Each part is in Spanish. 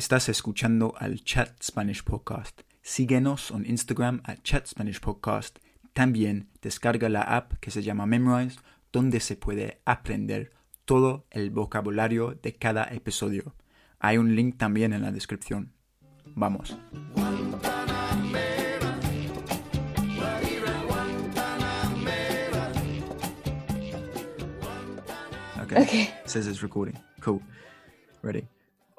Estás escuchando al Chat Spanish Podcast. Síguenos en Instagram a Chat Spanish Podcast. También descarga la app que se llama Memrise, donde se puede aprender todo el vocabulario de cada episodio. Hay un link también en la descripción. Vamos. Okay. Okay. Says it's recording. Cool. Ready.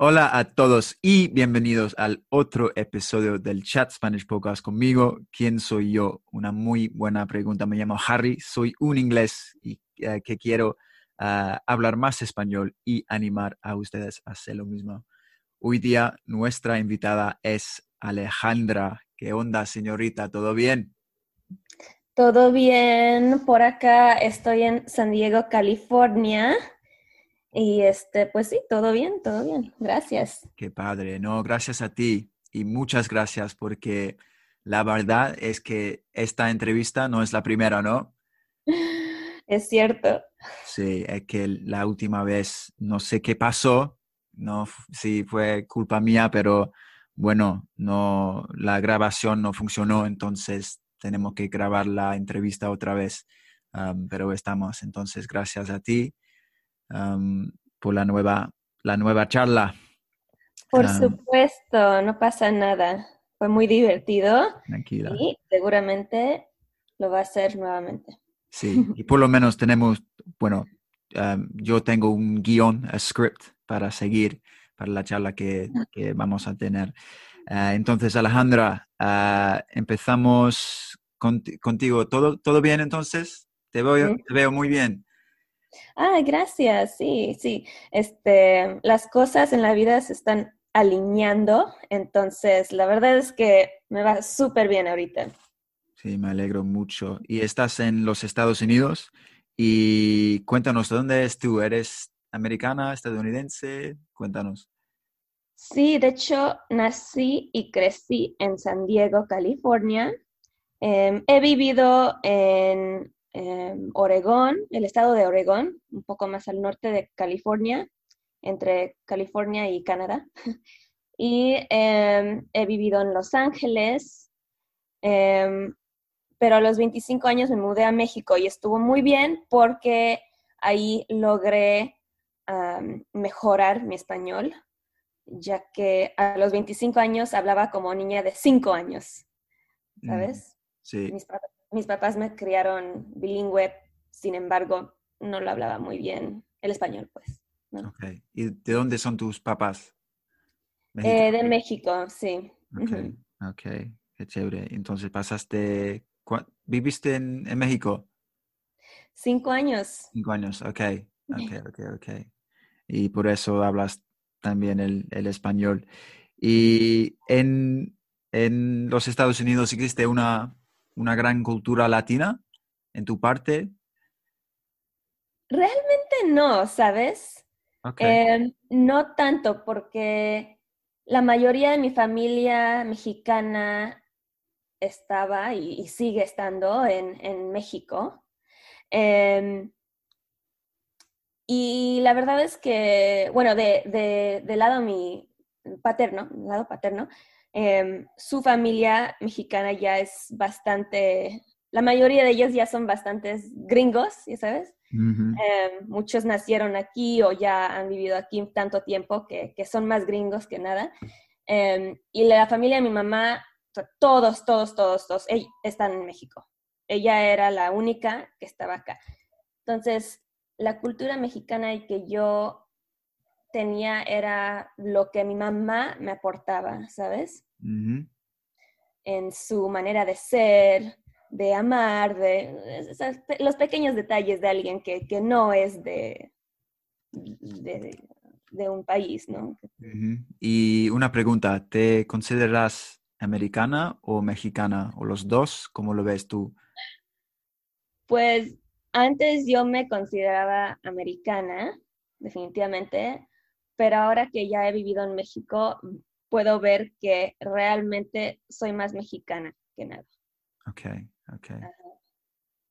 Hola a todos y bienvenidos al otro episodio del Chat Spanish Podcast conmigo. ¿Quién soy yo? Una muy buena pregunta. Me llamo Harry, soy un inglés y eh, que quiero uh, hablar más español y animar a ustedes a hacer lo mismo. Hoy día nuestra invitada es Alejandra. ¿Qué onda, señorita? ¿Todo bien? Todo bien, por acá estoy en San Diego, California. Y este, pues sí, todo bien, todo bien. Gracias. Qué padre. No, gracias a ti y muchas gracias porque la verdad es que esta entrevista no es la primera, ¿no? Es cierto. Sí, es que la última vez no sé qué pasó, no, sí fue culpa mía, pero bueno, no, la grabación no funcionó, entonces tenemos que grabar la entrevista otra vez. Um, pero estamos, entonces gracias a ti um, por la nueva, la nueva charla. Por um, supuesto, no pasa nada. Fue muy divertido. Tranquila. Y seguramente lo va a hacer nuevamente. Sí, y por lo menos tenemos, bueno, yo tengo un guion, a script para seguir para la charla que, que vamos a tener. Uh, entonces, Alejandra, uh, empezamos con, contigo. ¿Todo, ¿Todo bien entonces? Te veo, Sí. te veo muy bien. Ah, gracias. Sí, sí. Este, las cosas en la vida se están alineando. Entonces, la verdad es que me va súper bien ahorita. Sí, me alegro mucho. Y estás en los Estados Unidos. Y cuéntanos, ¿de dónde eres tú? ¿Eres americana, estadounidense? Cuéntanos. Sí, de hecho, nací y crecí en San Diego, California. Eh, he vivido en eh, Oregón, el estado de Oregón, un poco más al norte de California, entre California y Canadá. Y eh, he vivido en Los Ángeles, em, pero a los 25 años me mudé a México y estuvo muy bien porque ahí logré um, mejorar mi español, ya que a los 25 años hablaba como niña de 5 años, ¿sabes? Sí, Mis, mis papás me criaron bilingüe, sin embargo, no lo hablaba muy bien el español, pues. ¿no? ok. ¿Y de dónde son tus papás? Eh, de México, sí. Ok, ok, qué chévere. Entonces pasaste, ¿cuá- ¿viviste en, en México? Cinco años. Cinco años, ok, ok, ok, ok. Y por eso hablas también el, el español. Y en, en los Estados Unidos existe una, una gran cultura latina en tu parte. Realmente no, ¿sabes? Eh, no tanto, porque la mayoría de mi familia mexicana estaba y, y sigue estando en, en México. Em, y la verdad es que, bueno, de, de, del lado mi paterno, lado paterno, em, su familia mexicana ya es bastante, la mayoría de ellos ya son bastantes gringos, ¿ya sabes? Eh, muchos nacieron aquí o ya han vivido aquí tanto tiempo que, que son más gringos que nada. Eh, y la familia de mi mamá, to- todos, todos, todos, todos, están en México. Ella era la única que estaba acá. Entonces, la cultura mexicana y que yo tenía era lo que mi mamá me aportaba, ¿sabes? en su manera de ser, de amar, de los pequeños detalles de alguien que, que no es de, de, de un país, ¿no? Y una pregunta, ¿te consideras americana o mexicana o los dos? ¿Cómo lo ves tú? Pues antes yo me consideraba americana, definitivamente, pero ahora que ya he vivido en México, puedo ver que realmente soy más mexicana que nada. Ok, ok.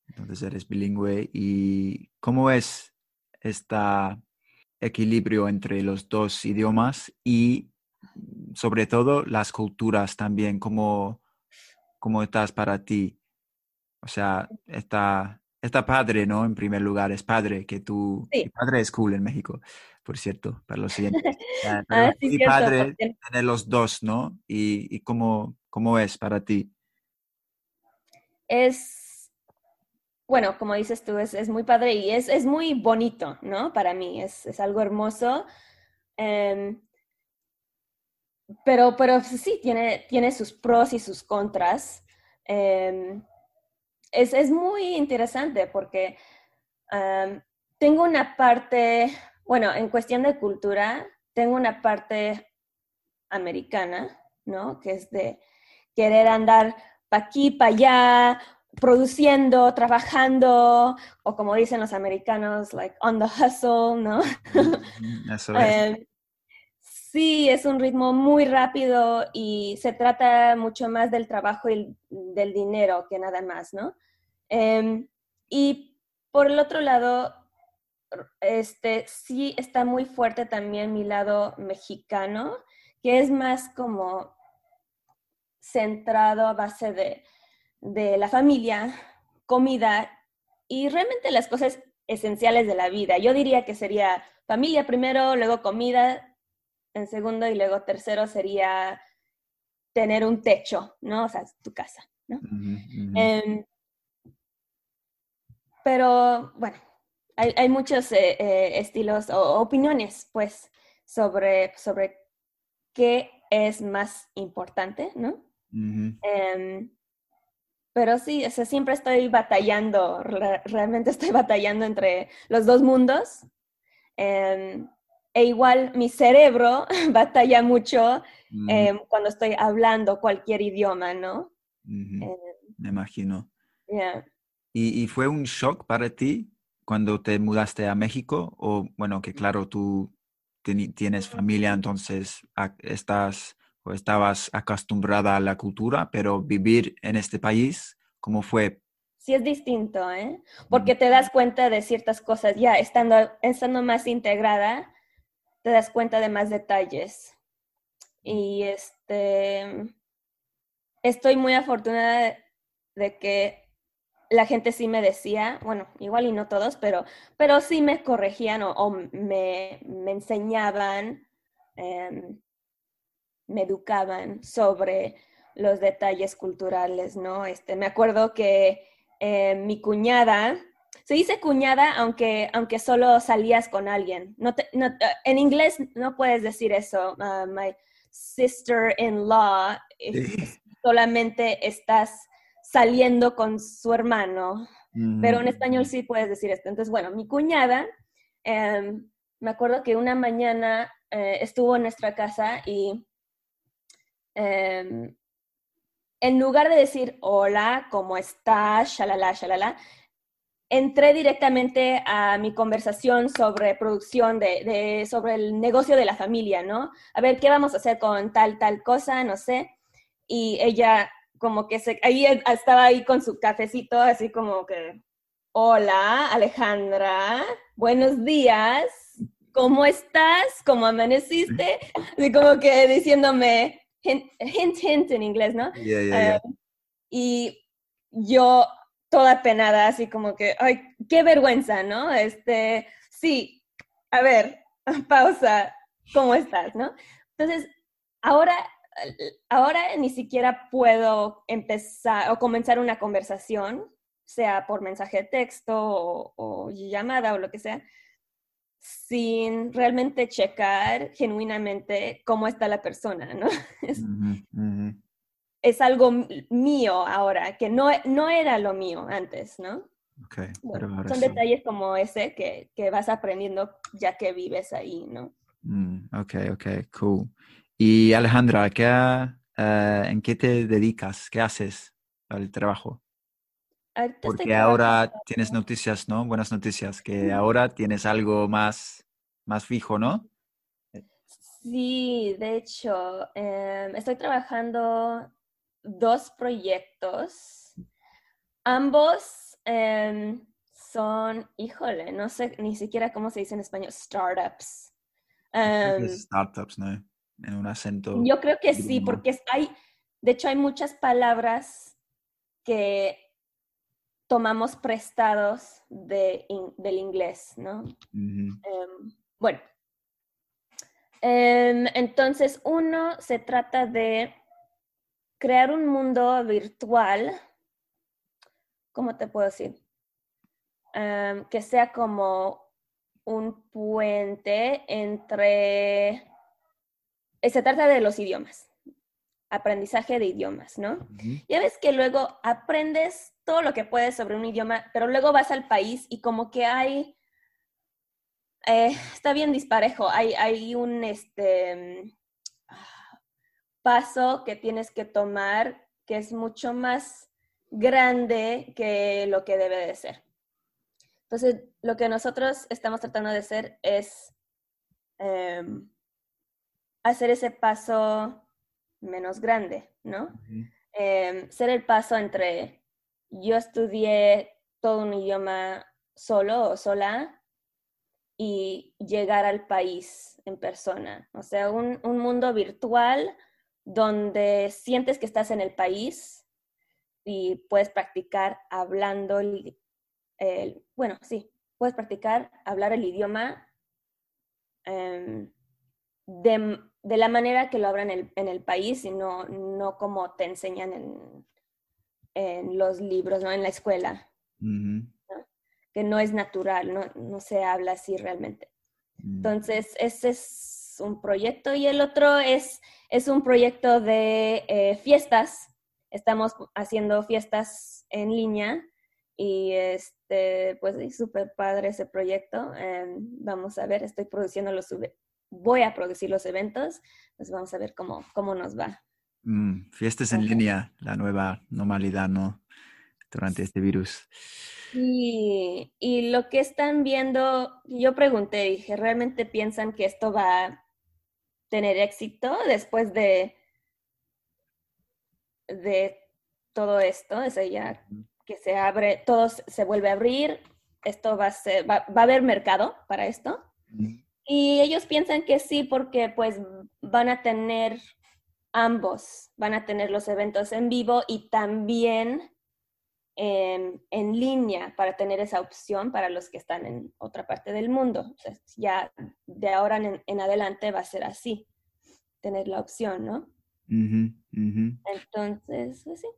Entonces eres bilingüe. ¿Y cómo es este equilibrio entre los dos idiomas y sobre todo las culturas también, ¿cómo, cómo estás para ti? O sea, está, está padre, ¿no? En primer lugar, es padre que tú... Padre es cool en México, por cierto, para los siguientes. ah, sí, padre tener los dos, ¿no? ¿Y, y cómo, cómo es para ti? Es, bueno, como dices tú, es, es muy padre y es, es, muy bonito, ¿no? Para mí, es, es algo hermoso. Em, pero, pero sí, tiene, tiene sus pros y sus contras. Em, es, es, muy interesante porque tengo una parte, bueno, en cuestión de cultura, tengo una parte americana, ¿no? Que es de querer andar para aquí, para allá, produciendo, trabajando, o como dicen los americanos, like on the hustle, ¿no? Eso es. Em, sí, es un ritmo muy rápido y se trata mucho más del trabajo y del dinero que nada más, ¿no? Em, y por el otro lado, este, sí está muy fuerte también mi lado mexicano, que es más como centrado a base de, de la familia, comida y realmente las cosas esenciales de la vida. Yo diría que sería familia primero, luego comida en segundo y luego tercero sería tener un techo, ¿no? O sea, tu casa, ¿no? Em, pero bueno, hay, muchos eh, eh, estilos o opiniones, pues, sobre, sobre qué es más importante, ¿no? Em, pero sí, o siempre estoy batallando, realmente estoy batallando entre los dos mundos. Em, e igual mi cerebro batalla mucho em, cuando estoy hablando cualquier idioma, ¿no? Me imagino. ¿Y, ¿Y, fue un shock para ti cuando te mudaste a México? O bueno, que claro, tú tienes familia, entonces estás o estabas acostumbrada a la cultura, pero vivir en este país, ¿cómo fue? Sí es distinto, ¿eh? Porque te das cuenta de ciertas cosas, ya estando, estando más integrada, te das cuenta de más detalles. Y este, estoy muy afortunada de, que la gente sí me decía, bueno, igual y no todos, pero, pero sí me corregían o, me, me, enseñaban em, me educaban sobre los detalles culturales, ¿no? Este, me acuerdo que eh, mi cuñada, se dice cuñada aunque, aunque solo salías con alguien. No, en inglés no puedes decir eso, uh, my sister-in-law, solamente estás saliendo con su hermano, pero en español sí puedes decir esto. Entonces, bueno, mi cuñada, em, me acuerdo que una mañana eh, estuvo en nuestra casa y Em, en lugar de decir hola, ¿cómo estás? Shalala, shalala, entré directamente a mi conversación sobre producción, de, sobre el negocio de la familia, ¿no? A ver, ¿qué vamos a hacer con tal, tal cosa? No sé. Y ella como que se, ahí estaba ahí con su cafecito, así como que, hola, Alejandra, buenos días, ¿cómo estás? ¿Cómo amaneciste? Así como que diciéndome, hint, hint, en inglés, ¿no? Eh, y yo toda penada, así como que, ay, qué vergüenza, ¿no? Este, sí, a ver, pausa, ¿cómo estás, no? Entonces, ahora, ahora ni siquiera puedo empezar o comenzar una conversación, sea por mensaje de texto o llamada o lo que sea, sin realmente checar genuinamente cómo está la persona, ¿no? Es, algo mío ahora, que no, no era lo mío antes, ¿no? Okay, son detalles como ese que, que, vas aprendiendo ya que vives ahí, ¿no? Mm, ok, ok, cool. Y Alejandra, ¿qué, ¿en qué te dedicas? ¿Qué haces al trabajo? Porque ahora tienes noticias, ¿no? Buenas noticias, que ahora tienes algo más, más fijo, ¿no? Sí, de hecho, em, estoy trabajando dos proyectos. Ambos em, son, híjole, no sé ni siquiera cómo se dice en español, startups. Em, startups, ¿no? En un acento. Yo creo que sí, porque hay, de hecho hay muchas palabras que tomamos prestados de, del inglés, ¿no? Em, bueno, em, entonces uno se trata de crear un mundo virtual, ¿cómo te puedo decir? Em, que sea como un puente entre... Se trata de los idiomas, aprendizaje de idiomas, ¿no? Ya ves que luego aprendes todo lo que puedes sobre un idioma, pero luego vas al país y como que hay... Eh, está bien disparejo, hay, hay un este, paso que tienes que tomar que es mucho más grande que lo que debe de ser. Entonces, lo que nosotros estamos tratando de hacer es em, hacer ese paso menos grande, ¿no? Em, ser el paso entre yo estudié todo un idioma solo o sola y llegar al país en persona. O sea, un, mundo virtual donde sientes que estás en el país y puedes practicar hablando el, bueno, sí, puedes practicar hablar el idioma em, de, la manera que lo hablan en el, país y no, no como te enseñan en, en, los libros, ¿no? En la escuela. Que no es natural, no, no, se habla así realmente. Mm. Entonces, ese es un proyecto y el otro es, es un proyecto de eh, fiestas. Estamos haciendo fiestas en línea y este, pues es súper padre ese proyecto. Em, vamos a ver, estoy produciendo los, voy a producir los eventos, pues vamos a ver cómo, cómo nos va. Mm, fiestas en línea, la nueva normalidad, ¿no? Durante este virus. Y, y lo que están viendo, yo pregunté, dije, ¿realmente piensan que esto va a tener éxito después de, de todo esto? O sea, ya que se abre, todo se vuelve a abrir, esto va a ser, va, a haber mercado para esto. Y ellos piensan que sí, porque pues van a tener ambos, van a tener los eventos en vivo y también en, línea para tener esa opción para los que están en otra parte del mundo. ya de ahora en, adelante va a ser así, tener la opción, ¿no? Entonces, pues sí.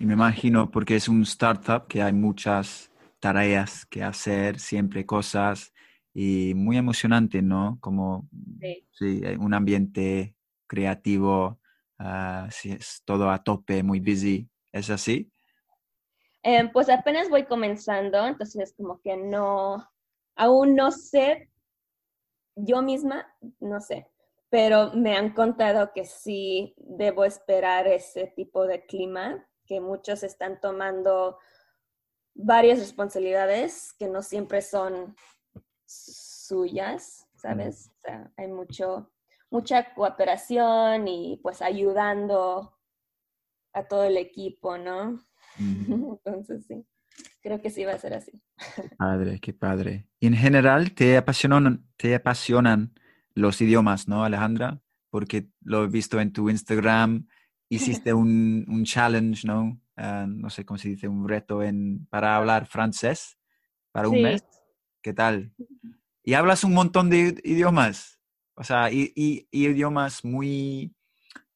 Y me imagino, porque es un startup que hay muchas tareas que hacer, siempre cosas, y muy emocionante, ¿no? Como sí. un ambiente creativo, uh, es todo a tope, muy busy. ¿Es así? Em, pues apenas voy comenzando, entonces como que no, aún no sé, yo misma no sé, pero me han contado que sí debo esperar ese tipo de clima que muchos están tomando varias responsabilidades que no siempre son suyas, ¿sabes? O sea, hay mucho, mucha cooperación y pues ayudando a todo el equipo, ¿no? Entonces sí, creo que sí va a ser así. Padre, qué padre. Y en general te apasionan, te apasionan los idiomas, ¿no, Alejandra? Porque lo he visto en tu Instagram, hiciste un, un challenge, ¿no? Ah, no sé cómo se dice, un reto en, para hablar francés para un mes. ¿Qué tal? Y hablas un montón de idiomas, o sea, y, y, idiomas muy,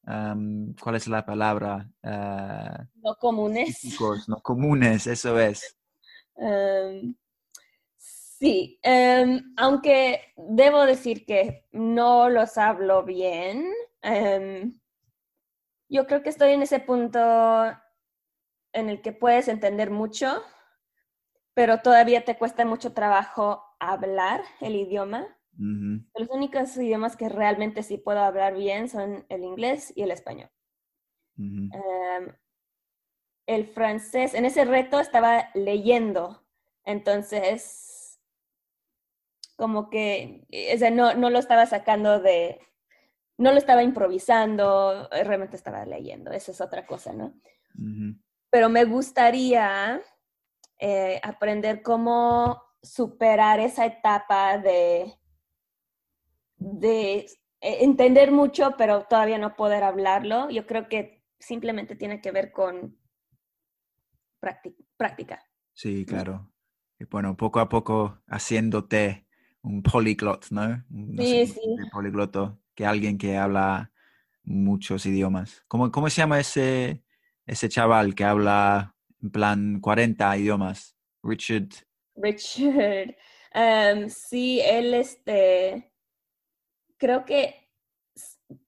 ¿cuál es la palabra? Uh, no comunes. no comunes, eso es. Em, sí, em, aunque debo decir que no los hablo bien. Yo creo que estoy en ese punto en el que puedes entender mucho, pero todavía te cuesta mucho trabajo hablar el idioma. Los únicos idiomas que realmente sí puedo hablar bien son el inglés y el español. Em, el francés, en ese reto estaba leyendo, entonces como que, o sea, no, no lo estaba sacando de, no lo estaba improvisando, eh, realmente estaba leyendo, esa es otra cosa, ¿no? Pero me gustaría eh, aprender cómo superar esa etapa de, de eh, entender mucho, pero todavía no poder hablarlo. Yo creo que simplemente tiene que ver con práctica. Sí, claro. Y bueno, poco a poco haciéndote un polyglot, ¿no? sí, sí. Un polígloto, que alguien que habla muchos idiomas. ¿Cómo, cómo se llama ese, ese chaval que habla en plan 40 idiomas? Richard. Richard. Em, sí, él este, creo que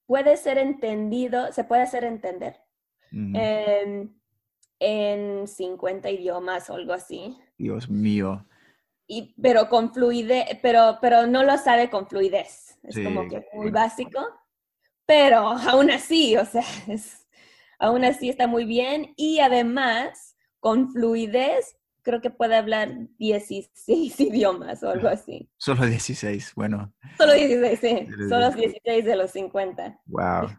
puede ser entendido, se puede hacer entender en 50 idiomas o algo así. Dios mío. Y, pero con fluidez, pero, pero no lo sabe con fluidez. Es como que muy básico. Pero aún así, o sea, es, aún así está muy bien. Y además, con fluidez, creo que puede hablar 16 idiomas o algo así. Solo 16, bueno. Solo 16, sí. Solo 16 de los 50. Wow.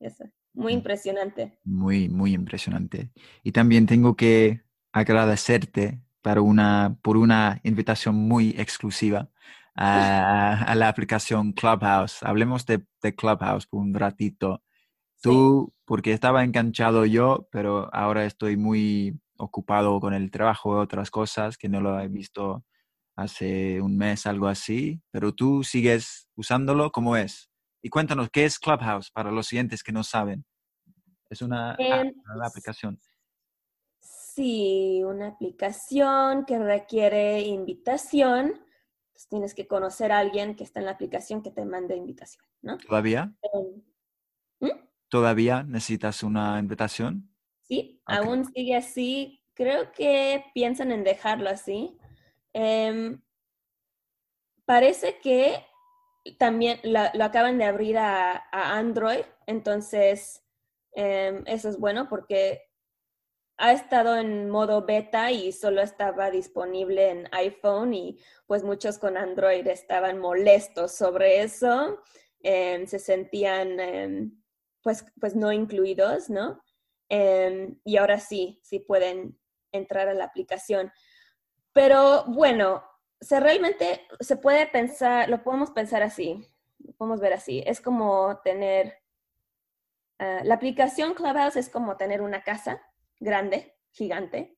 Eso. Muy mm. impresionante. Muy, muy impresionante. Y también tengo que agradecerte para una, por una invitación muy exclusiva a, la aplicación Clubhouse. Hablemos de, Clubhouse por un ratito. Tú, porque estaba enganchado yo, pero ahora estoy muy ocupado con el trabajo y otras cosas que no lo he visto hace un mes, algo así, pero tú sigues usándolo, ¿cómo es? Y cuéntanos, ¿qué es Clubhouse para los siguientes que no saben? Es una, aplicación. Sí, una aplicación que requiere invitación. Pues tienes que conocer a alguien que está en la aplicación que te mande invitación, ¿no? ¿Todavía? ¿Todavía necesitas una invitación? Sí, aún sigue así. Creo que piensan en dejarlo así. Em, parece que también lo acaban de abrir a, Android, entonces em, eso es bueno porque ha estado en modo beta y solo estaba disponible en iPhone y pues muchos con Android estaban molestos sobre eso, em, se sentían pues, pues no incluidos, ¿no? y ahora sí, sí pueden entrar a la aplicación. Pero bueno, se realmente se puede pensar, lo podemos pensar así, lo podemos ver así. Es como tener, ah, la aplicación Clubhouse es como tener una casa grande, gigante,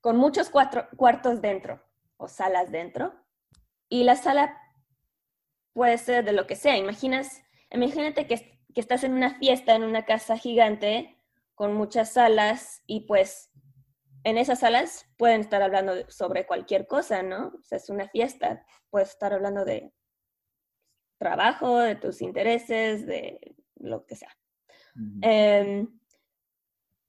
con muchos cuartos dentro o salas dentro. Y la sala puede ser de lo que sea. Imaginas, imagínate que, que estás en una fiesta en una casa gigante con muchas salas y pues en esas salas pueden estar hablando sobre cualquier cosa, ¿no? O sea, es una fiesta, puedes estar hablando de trabajo, de tus intereses, de lo que sea. Em,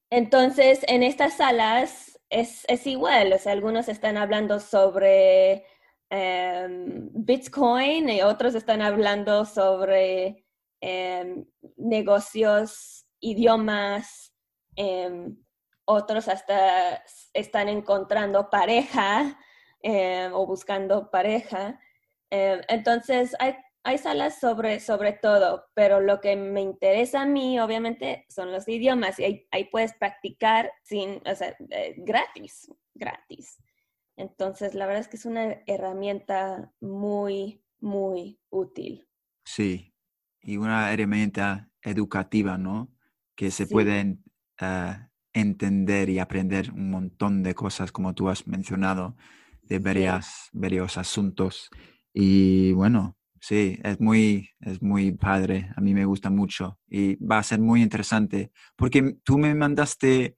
entonces, en estas salas es, igual, o sea, algunos están hablando sobre em, Bitcoin y otros están hablando sobre em, negocios, idiomas, otros hasta están encontrando pareja eh, o buscando pareja. Entonces, hay, hay salas sobre, sobre todo, pero lo que me interesa a mí, obviamente, son los idiomas y ahí, puedes practicar sin, o sea, eh, gratis, gratis. Entonces, la verdad es que es una herramienta muy, muy útil. Sí, y una herramienta educativa, ¿no? Que se pueden entender y aprender un montón de cosas, como tú has mencionado, de varias, varios asuntos. Y bueno, sí, es muy, es muy padre. A mí me gusta mucho y va a ser muy interesante porque tú me mandaste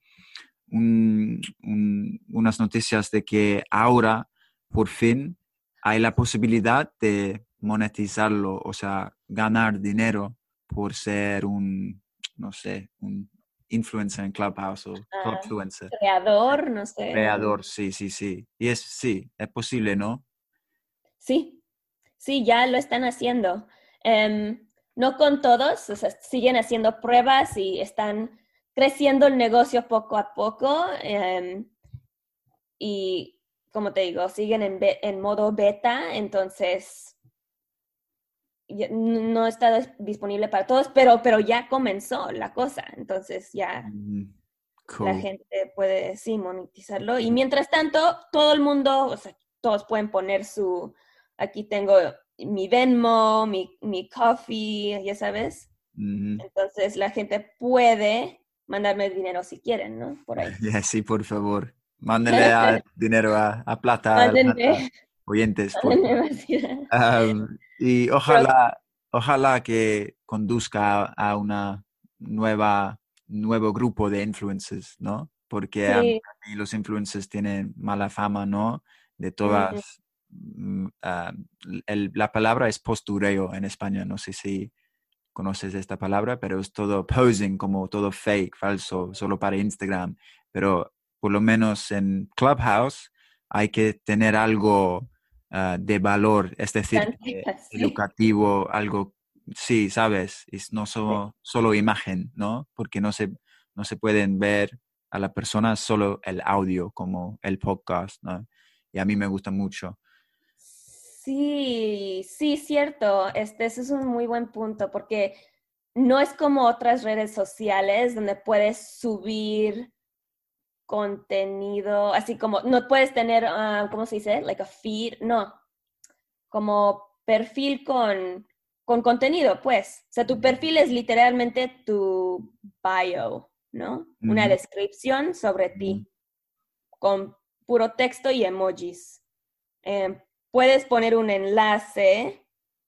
unas noticias de que ahora, por fin, hay la posibilidad de monetizarlo, o sea, ganar dinero por ser un, no sé, un influencer en Clubhouse o ah, Creador, no sé. Creador, sí, sí, sí. Y es, sí, es posible, ¿no? Sí, sí, ya lo están haciendo. Em, no con todos, o sea, siguen haciendo pruebas y están creciendo el negocio poco a poco. Em, y como te digo, siguen en, en modo beta, entonces no está disponible para todos, pero, pero ya comenzó la cosa, entonces ya mm, la gente puede sí monetizarlo. Y mientras tanto, todo el mundo, o sea, todos pueden poner su, aquí tengo mi Venmo, mi, mi coffee, ya sabes. Entonces la gente puede mandarme dinero si quieren, ¿no? Por ahí. Sí, por favor. Mándale a- dinero a, a Plata, oyentes. por favor. Y ojalá, ojalá que conduzca a una nueva, nuevo grupo de influencers, ¿no? Porque a mí los influencers tienen mala fama, ¿no? De todas. mm, ah, el- la palabra es postureo en España, no sé si conoces esta palabra, pero es todo posing, como todo fake, falso, solo para Instagram. Pero por lo menos en Clubhouse hay que tener algo ah, de valor, es decir, sí. educativo, algo, sí, sabes, es no solo, solo imagen, ¿no? Porque no se, no se pueden ver a la persona solo el audio, como el podcast, ¿no? Y a mí me gusta mucho. Sí, sí, cierto. Este, ese es un muy buen punto porque no es como otras redes sociales donde puedes subir contenido, así como no puedes tener, ah, ¿cómo se dice? Like a feed, no, como perfil con, con contenido, pues. O sea, tu perfil es literalmente tu bio, ¿no? Una descripción sobre ti con puro texto y emojis. Eh, puedes poner un enlace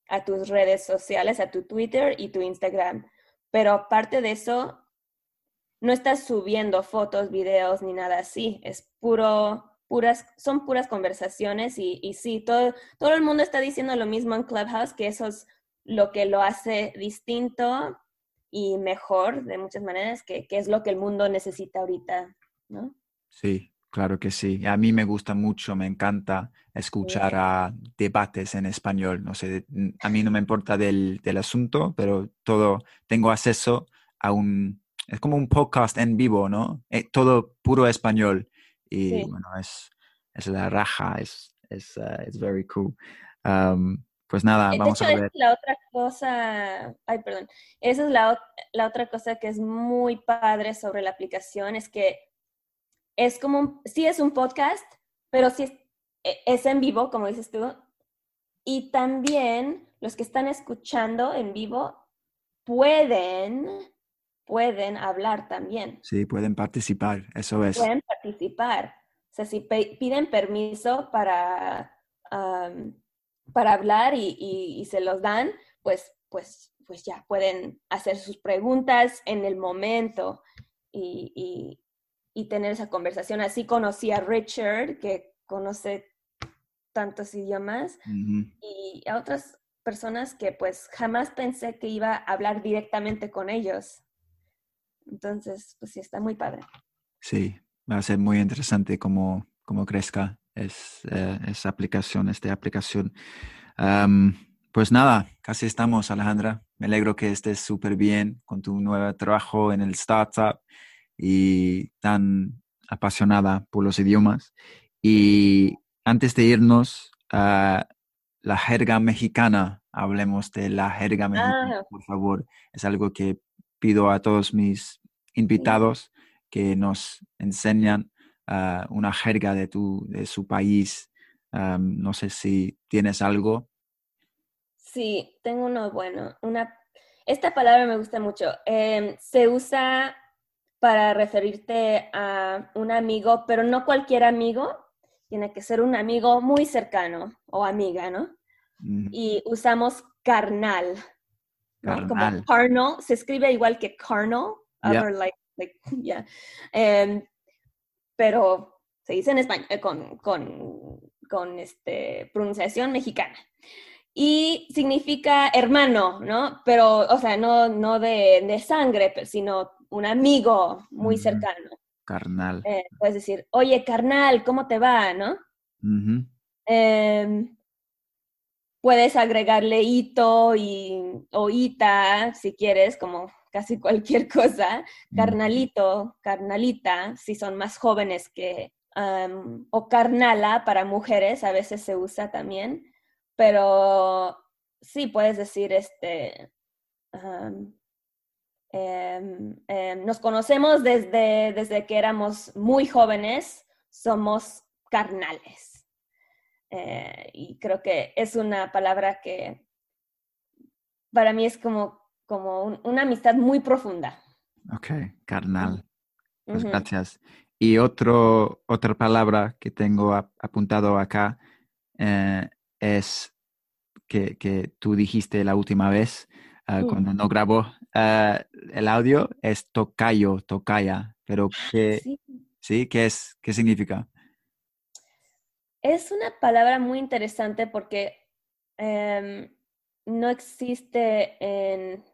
a tus redes sociales, a tu Twitter y tu Instagram, pero aparte de eso, no estás subiendo fotos, videos ni nada así. Es puro, puras, son puras conversaciones y, y sí, todo, todo el mundo está diciendo lo mismo en Clubhouse, que eso es lo que lo hace distinto y mejor de muchas maneras, que, que es lo que el mundo necesita ahorita, ¿no? Sí, claro que sí. A mí me gusta mucho, me encanta escuchar a debates en español. No sé, a mí no me importa del, del asunto, pero todo, tengo acceso a un, es como un podcast en vivo, ¿no? Eh, todo puro español. Y Sí. bueno, es, es la raja, es, es, uh, it's very cool. Um, pues nada, Eh, De vamos hecho, a ver. es la otra cosa, ay, perdón, esa es la, la otra cosa que es muy padre sobre la aplicación, es que es como, un, sí es un podcast, pero sí es, e- es en vivo, como dices tú, y también los que están escuchando en vivo pueden, pueden hablar también, Sí, pueden participar, eso es. pueden participar. O sea, si piden permiso para, para hablar y, y- y se los dan, pues, pues, pues ya pueden hacer sus preguntas en el momento y, y- tener esa conversación. Así conocí a Richard, que conoce tantos idiomas, y a otras personas que pues jamás pensé que iba a hablar directamente con ellos. Entonces, pues sí, está muy padre. Sí, va a ser muy interesante cómo, cómo crezca es, eh, esa aplicación, esta aplicación. Pues nada, casi estamos, Alejandra. Me alegro que estés súper bien con tu nuevo trabajo en el startup y tan apasionada por los idiomas. Y antes de irnos a la jerga mexicana, hablemos de la jerga mexicana, Ah. por favor. Es algo que pido a todos mis invitados que nos enseñan ah, una jerga de, tu, de su país. No sé si tienes algo. Sí, tengo uno bueno. Una, esta palabra me gusta mucho. Em, se usa para referirte a un amigo, pero no cualquier amigo. Tiene que ser un amigo muy cercano o amiga, ¿no? Mm, Y usamos carnal, Como carnal, se escribe igual que carnal, Yeah. other like, like, yeah. Em, pero se dice en español eh, con, con, con este, pronunciación mexicana. Y significa hermano, ¿no? Pero, o sea, no, no de, de sangre, sino un amigo muy cercano. Carnal. Eh, puedes decir, oye, carnal, ¿cómo te va? ¿No? Puedes agregarle hito y, o ita si quieres, como casi cualquier cosa. Carnalito, carnalita, si son más jóvenes que... o carnala para mujeres, a veces se usa también. Pero sí puedes decir este... em, em, nos conocemos desde, desde que éramos muy jóvenes, somos carnales. Eh, y creo que es una palabra que para mí es como, como una amistad muy profunda. Ok, carnal. Pues gracias. Y otro, otra palabra que tengo apuntado acá eh, es que, que, tú dijiste la última vez ah, mm. cuando no grabó ah, el audio, es tocayo, tocaya, pero ¿qué, sí. ¿Qué, es, ¿qué significa? Es una palabra muy interesante porque em, no existe en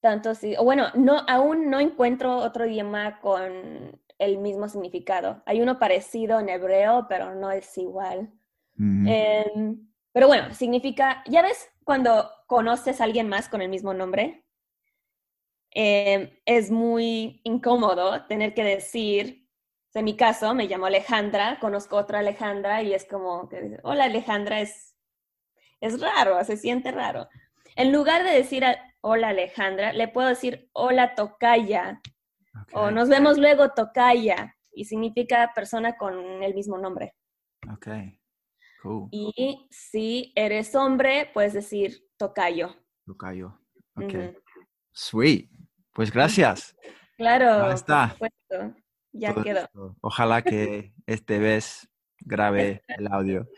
tanto sí, o bueno, no, aún no encuentro otro idioma con el mismo significado. Hay uno parecido en hebreo, pero no es igual. Em, pero bueno, significa, ya ves cuando conoces a alguien más con el mismo nombre, em, es muy incómodo tener que decir, en mi caso me llamo Alejandra, conozco otra Alejandra y es como que hola Alejandra, es, es raro, se siente raro. En lugar de decir hola Alejandra, le puedo decir hola Tocaya o nos vemos luego Tocaya y significa persona con el mismo nombre. Ok, cool. Y si eres hombre, puedes decir Tocayo. Tocayo, ok. Sweet. Pues gracias. Claro, está. Ya quedó. Ojalá que este vez grabe el audio.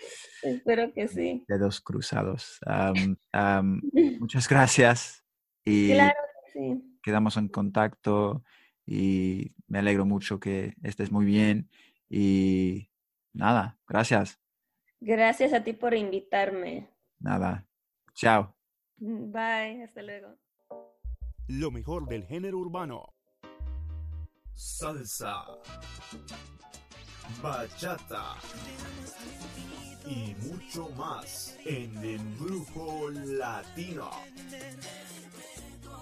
Espero que sí. Dedos cruzados. muchas gracias. Y claro sí. quedamos en contacto y me alegro mucho que estés muy bien. Y nada, gracias. Gracias a ti por invitarme. Nada. Chao. Bye, hasta luego. Lo mejor del género urbano. Salsa bachata y mucho más en Embrujo Latino.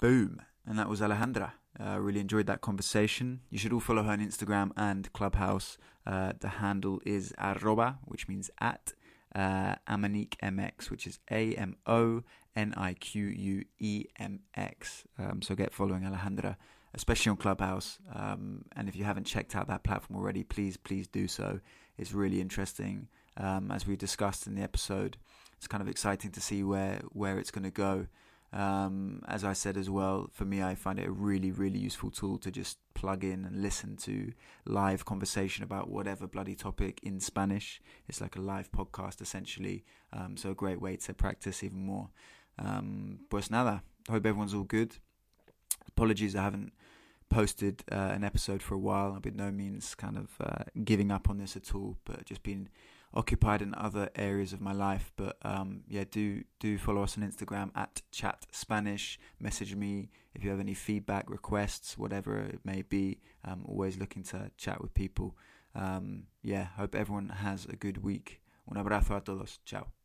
Boom. And that was Alejandra. I uh, really enjoyed that conversation. You should all follow her on Instagram and Clubhouse. Uh, the handle is arroba, which means at, uh, Amonique MX, which is A M O N I Q U E M X. Um, so get following Alejandra especially on Clubhouse. Um, and if you haven't checked out that platform already, please, please do so. It's really interesting. Um, as we discussed in the episode, it's kind of exciting to see where where it's going to go. Um, as I said as well, for me, I find it a really, really useful tool to just plug in and listen to live conversation about whatever bloody topic in Spanish. It's like a live podcast essentially, um, so a great way to practice even more. Um, pues nada, hope everyone's all good. Apologies, I haven't posted uh, an episode for a while. I've been no means kind of uh, giving up on this at all, but just been occupied in other areas of my life. But um, yeah, do do follow us on Instagram at Chat Spanish. Message me if you have any feedback, requests, whatever it may be. I'm always looking to chat with people. Um, yeah, hope everyone has a good week. Un abrazo a todos. Ciao.